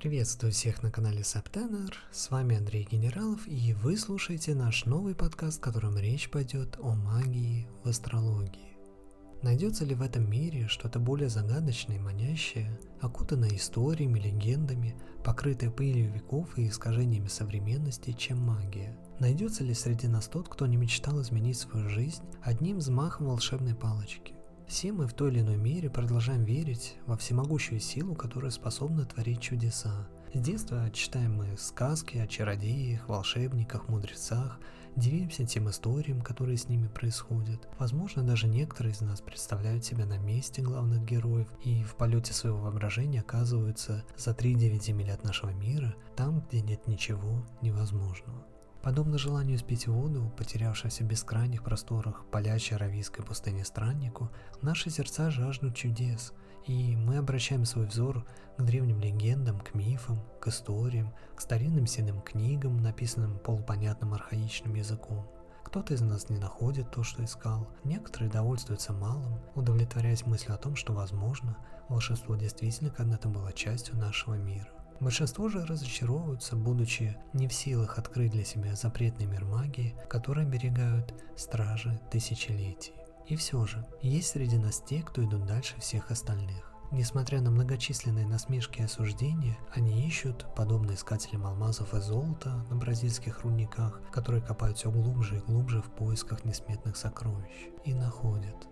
Приветствую всех на канале Саптенер, с вами Андрей Генералов, и вы слушаете наш новый подкаст, в котором речь пойдет о магии в астрологии. Найдется ли в этом мире что-то более загадочное и манящее, окутанное историями, легендами, покрытое пылью веков и искажениями современности, чем магия? Найдется ли среди нас тот, кто не мечтал изменить свою жизнь одним взмахом волшебной палочки? Все мы в той или иной мере продолжаем верить во всемогущую силу, которая способна творить чудеса. С детства читаем мы сказки о чародеях, волшебниках, мудрецах, дивимся тем историям, которые с ними происходят. Возможно, даже некоторые из нас представляют себя на месте главных героев и в полете своего воображения оказываются за 3-9 земель от нашего мира, там, где нет ничего невозможного. Подобно желанию спить воду, потерявшемуся в бескрайних просторах палящей аравийской пустыни страннику, наши сердца жаждут чудес, и мы обращаем свой взор к древним легендам, к мифам, к историям, к старинным седым книгам, написанным полупонятным архаичным языком. Кто-то из нас не находит то, что искал, некоторые довольствуются малым, удовлетворяясь мыслью о том, что, возможно, волшебство действительно когда-то было частью нашего мира. Большинство же разочаровываются, будучи не в силах открыть для себя запретный мир магии, который оберегают стражи тысячелетий. И все же, есть среди нас те, кто идут дальше всех остальных. Несмотря на многочисленные насмешки и осуждения, они ищут, подобно искателям алмазов и золота на бразильских рудниках, которые копают все глубже и глубже в поисках несметных сокровищ, и находят.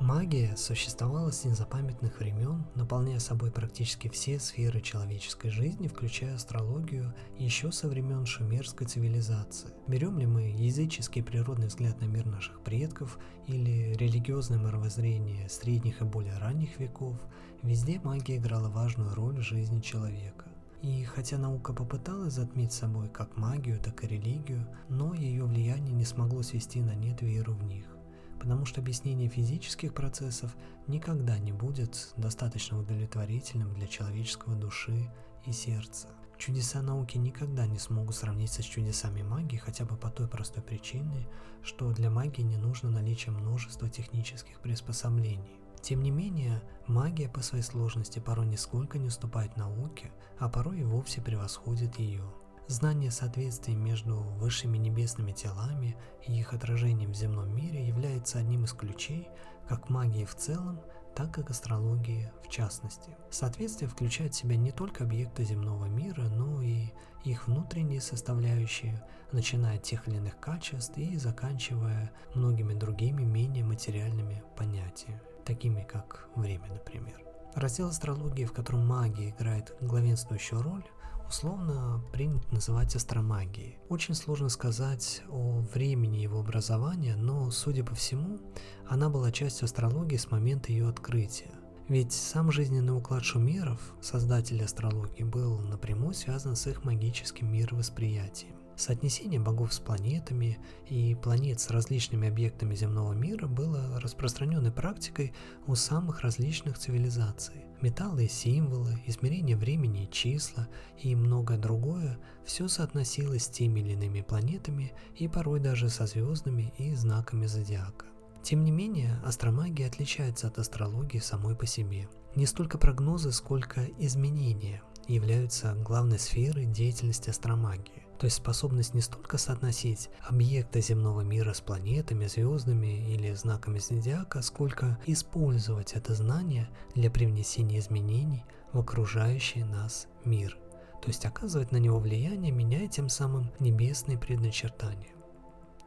Магия существовала с незапамятных времен, наполняя собой практически все сферы человеческой жизни, включая астрологию, еще со времен шумерской цивилизации. Берем ли мы языческий природный взгляд на мир наших предков или религиозное мировоззрение средних и более ранних веков, везде магия играла важную роль в жизни человека. И хотя наука попыталась затмить собой как магию, так и религию, но ее влияние не смогло свести на нет веру в них потому что объяснение физических процессов никогда не будет достаточно удовлетворительным для человеческого души и сердца. Чудеса науки никогда не смогут сравниться с чудесами магии хотя бы по той простой причине, что для магии не нужно наличие множества технических приспособлений. Тем не менее, магия по своей сложности порой нисколько не уступает науке, а порой и вовсе превосходит ее. Знание соответствия между высшими небесными телами и их отражением в земном мире является одним из ключей как магии в целом, так и к астрологии в частности. Соответствие включает в себя не только объекты земного мира, но и их внутренние составляющие, начиная от тех или иных качеств и заканчивая многими другими менее материальными понятиями, такими как время, например. Раздел астрологии, в котором магия играет главенствующую роль, условно принято называть астромагией. Очень сложно сказать о времени его образования, но, судя по всему, она была частью астрологии с момента ее открытия. Ведь сам жизненный уклад шумеров, создателей астрологии, был напрямую связан с их магическим мировосприятием. Соотнесение богов с планетами и планет с различными объектами земного мира было распространенной практикой у самых различных цивилизаций. Металлы и символы, измерение времени и числа и многое другое – все соотносилось с теми или иными планетами и порой даже со звездами и знаками зодиака. Тем не менее, астромагия отличается от астрологии самой по себе. Не столько прогнозы, сколько изменения являются главной сферой деятельности астромагии. То есть способность не столько соотносить объекты земного мира с планетами, звездами или знаками зодиака, сколько использовать это знание для привнесения изменений в окружающий нас мир. То есть оказывать на него влияние, меняя тем самым небесные предначертания.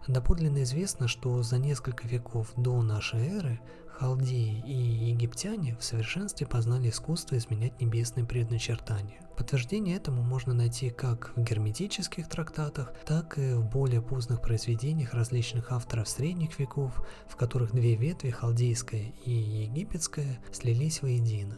Доподлинно известно, что за несколько веков до нашей эры халдеи и египтяне в совершенстве познали искусство изменять небесные предначертания. Подтверждение этому можно найти как в герметических трактатах, так и в более поздних произведениях различных авторов средних веков, в которых две ветви, халдейская и египетская, слились воедино.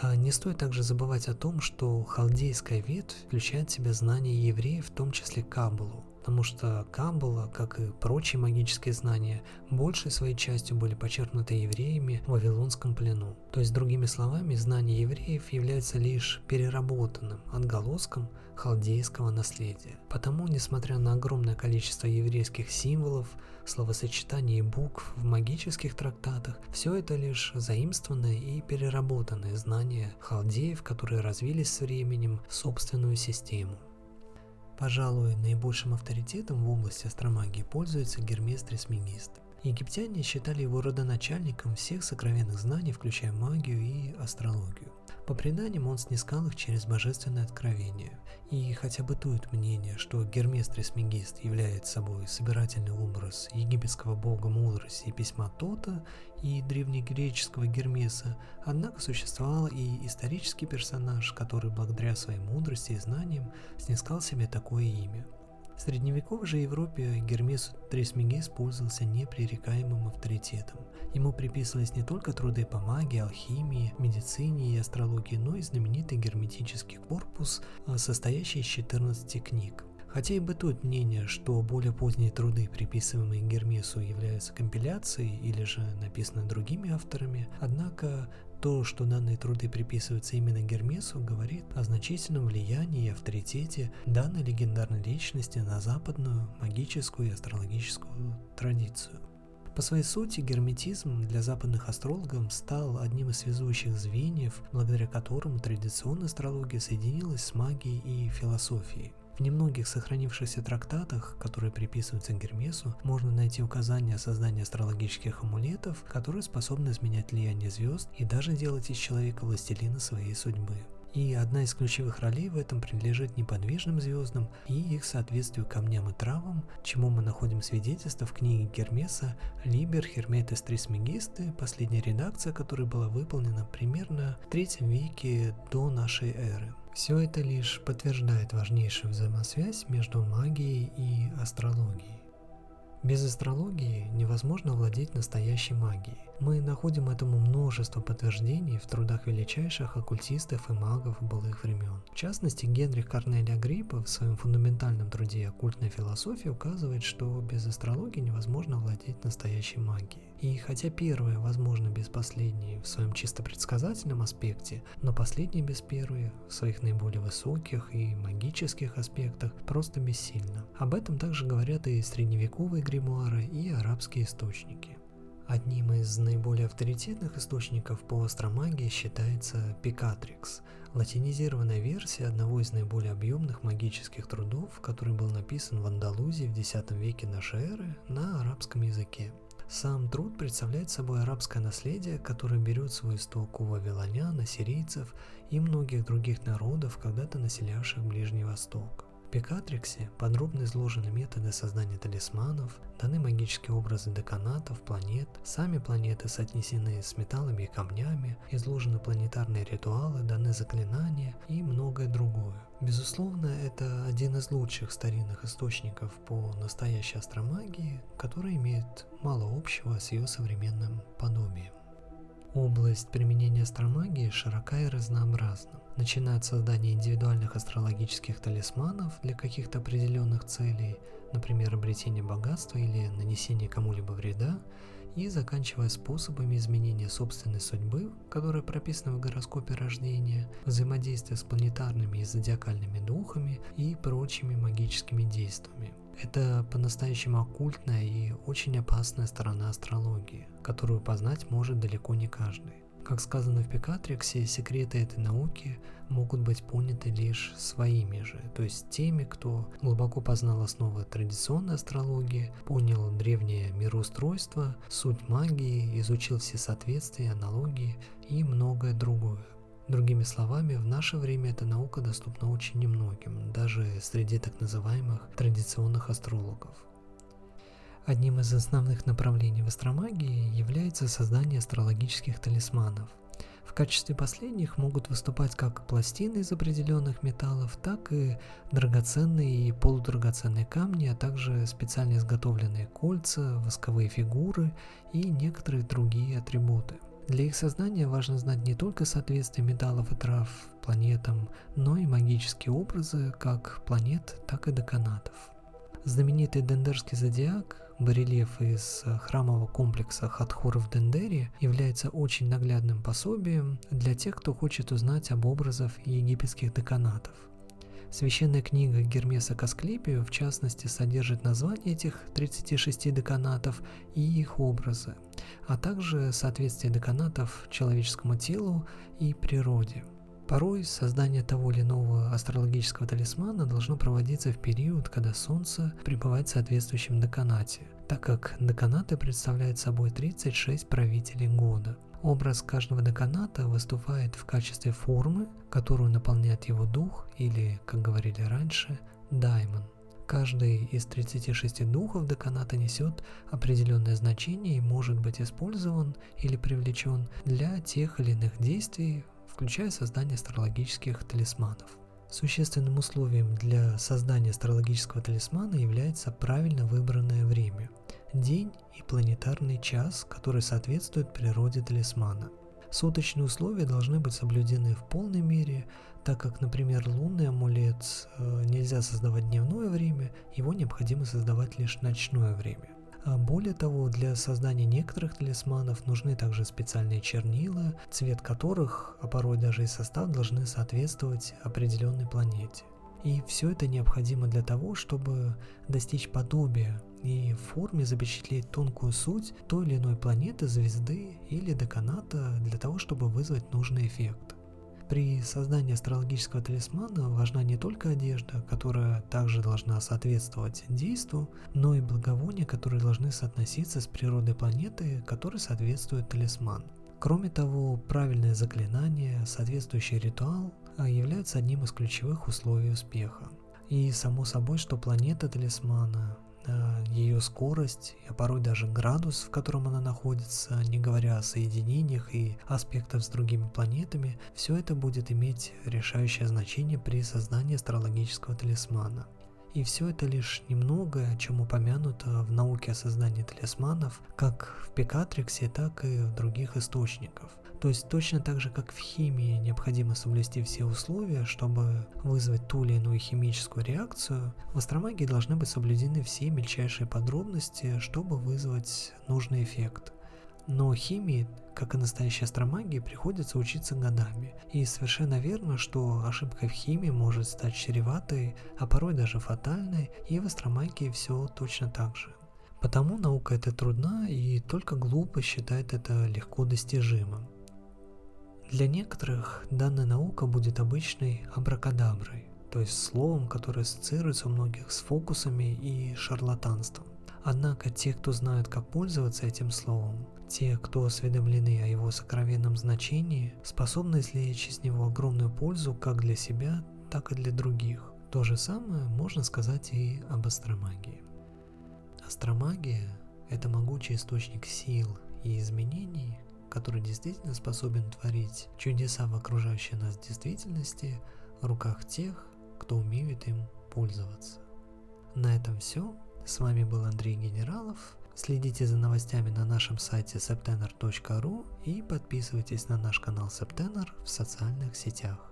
А не стоит также забывать о том, что халдейская ветвь включает в себя знания евреев, в том числе Каббалу, потому что Каббала, как и прочие магические знания, большей своей частью были почерпнуты евреями в Вавилонском плену. То есть, другими словами, знания евреев являются лишь переработанным отголоском халдейского наследия. Потому, несмотря на огромное количество еврейских символов, словосочетаний и букв в магических трактатах, все это лишь заимствованные и переработанные знания халдеев, которые развились с временем в собственную систему. Пожалуй, наибольшим авторитетом в области астромагии пользуется Гермес Трисмегист. Египтяне считали его родоначальником всех сокровенных знаний, включая магию и астрологию. По преданиям он снискал их через божественное откровение. И хотя бытует мнение, что Гермес Трисмегист является собой собирательный образ египетского бога мудрости и письма Тота и древнегреческого Гермеса, однако существовал и исторический персонаж, который благодаря своей мудрости и знаниям снискал себе такое имя – в средневековой же Европе Гермес Трисмегист пользовался непререкаемым авторитетом. Ему приписывались не только труды по магии, алхимии, медицине и астрологии, но и знаменитый герметический корпус, а, состоящий из 14 книг. Хотя и бытует мнение, что более поздние труды, приписываемые Гермесу, являются компиляцией или же написаны другими авторами, однако то, что данные труды приписываются именно Гермесу, говорит о значительном влиянии и авторитете данной легендарной личности на западную магическую и астрологическую традицию. По своей сути, герметизм для западных астрологов стал одним из связующих звеньев, благодаря которому традиционная астрология соединилась с магией и философией. В немногих сохранившихся трактатах, которые приписываются Гермесу, можно найти указания о создании астрологических амулетов, которые способны изменять влияние звезд и даже делать из человека властелина своей судьбы. И одна из ключевых ролей в этом принадлежит неподвижным звездам и их соответствию камням и травам, чему мы находим свидетельство в книге Гермеса «Либер Херметес Трисмегисты», последняя редакция которой была выполнена примерно в третьем веке до нашей эры. Все это лишь подтверждает важнейшую взаимосвязь между магией и астрологией. Без астрологии невозможно владеть настоящей магией. Мы находим этому множество подтверждений в трудах величайших оккультистов и магов былых времен. В частности, Генрих Корнель Агриппа в своем фундаментальном труде «Оккультная философия» указывает, что без астрологии невозможно владеть настоящей магией. И хотя первое возможно без последней в своем чисто предсказательном аспекте, но последнее без первой в своих наиболее высоких и магических аспектах просто бессильно. Об этом также говорят и средневековые гримуары, и арабские источники. Одним из наиболее авторитетных источников по астромагии считается Пикатрикс, латинизированная версия одного из наиболее объемных магических трудов, который был написан в Андалузии в X веке нашей эры на арабском языке. Сам труд представляет собой арабское наследие, которое берет свой исток у вавилонян, ассирийцев и многих других народов, когда-то населявших Ближний Восток. Пикатриксе подробно изложены методы создания талисманов, даны магические образы деканатов, планет, сами планеты соотнесены с металлами и камнями, изложены планетарные ритуалы, даны заклинания и многое другое. Безусловно, это один из лучших старинных источников по настоящей астромагии, который имеет мало общего с ее современным подобием. Область применения астромагии широка и разнообразна, начиная от создания индивидуальных астрологических талисманов для каких-то определенных целей, например, обретения богатства или нанесения кому-либо вреда, и заканчивая способами изменения собственной судьбы, которая прописана в гороскопе рождения, взаимодействия с планетарными и зодиакальными духами и прочими магическими действиями. Это по-настоящему оккультная и очень опасная сторона астрологии, которую познать может далеко не каждый. Как сказано в Пикатриксе, секреты этой науки могут быть поняты лишь своими же, то есть теми, кто глубоко познал основы традиционной астрологии, понял древнее мироустройство, суть магии, изучил все соответствия, аналогии и многое другое. Другими словами, в наше время эта наука доступна очень немногим, даже среди так называемых традиционных астрологов. Одним из основных направлений в астромагии является создание астрологических талисманов. В качестве последних могут выступать как пластины из определенных металлов, так и драгоценные и полудрагоценные камни, а также специально изготовленные кольца, восковые фигуры и некоторые другие атрибуты. Для их создания важно знать не только соответствие металлов и трав планетам, но и магические образы как планет, так и деканатов. Знаменитый Дендерский зодиак, барельеф из храмового комплекса Хатхур в Дендере, является очень наглядным пособием для тех, кто хочет узнать об образах египетских деканатов. Священная книга Гермеса Касклепию, в частности, содержит названия этих 36 деканатов и их образы, а также соответствие деканатов человеческому телу и природе – Порой создание того или иного астрологического талисмана должно проводиться в период, когда Солнце пребывает в соответствующем деканате, так как деканаты представляют собой 36 правителей года. Образ каждого деканата выступает в качестве формы, которую наполняет его дух или, как говорили раньше, даймон. Каждый из 36 духов деканата несет определенное значение и может быть использован или привлечен для тех или иных действий включая создание астрологических талисманов. Существенным условием для создания астрологического талисмана является правильно выбранное время – день и планетарный час, который соответствует природе талисмана. Суточные условия должны быть соблюдены в полной мере, так как, например, лунный амулет э, нельзя создавать дневное время, его необходимо создавать лишь ночное время – а более того, для создания некоторых талисманов нужны также специальные чернила, цвет которых, а порой даже и состав должны соответствовать определенной планете. И все это необходимо для того, чтобы достичь подобия и в форме запечатлеть тонкую суть той или иной планеты, звезды или деканата для того, чтобы вызвать нужный эффект. При создании астрологического талисмана важна не только одежда, которая также должна соответствовать действу, но и благовония, которые должны соотноситься с природой планеты, которой соответствует талисман. Кроме того, правильное заклинание, соответствующий ритуал являются одним из ключевых условий успеха. И само собой, что планета талисмана Э, ее скорость, а порой даже градус, в котором она находится, не говоря о соединениях и аспектах с другими планетами, все это будет иметь решающее значение при создании астрологического талисмана. И все это лишь немного, о чем упомянуто в науке о создании талисманов, как в Пикатриксе, так и в других источниках. То есть точно так же, как в химии необходимо соблюсти все условия, чтобы вызвать ту или иную химическую реакцию, в астромагии должны быть соблюдены все мельчайшие подробности, чтобы вызвать нужный эффект. Но химии, как и настоящей астромагии, приходится учиться годами. И совершенно верно, что ошибка в химии может стать чреватой, а порой даже фатальной, и в астромагии все точно так же. Потому наука это трудна, и только глупо считает это легко достижимым. Для некоторых данная наука будет обычной абракадаброй, то есть словом, которое ассоциируется у многих с фокусами и шарлатанством. Однако те, кто знают, как пользоваться этим словом, те, кто осведомлены о его сокровенном значении, способны извлечь из него огромную пользу как для себя, так и для других. То же самое можно сказать и об астромагии. Астромагия – это могучий источник сил и изменений, который действительно способен творить чудеса в окружающей нас действительности в руках тех, кто умеет им пользоваться. На этом все. С вами был Андрей Генералов. Следите за новостями на нашем сайте septener.ru и подписывайтесь на наш канал Septener в социальных сетях.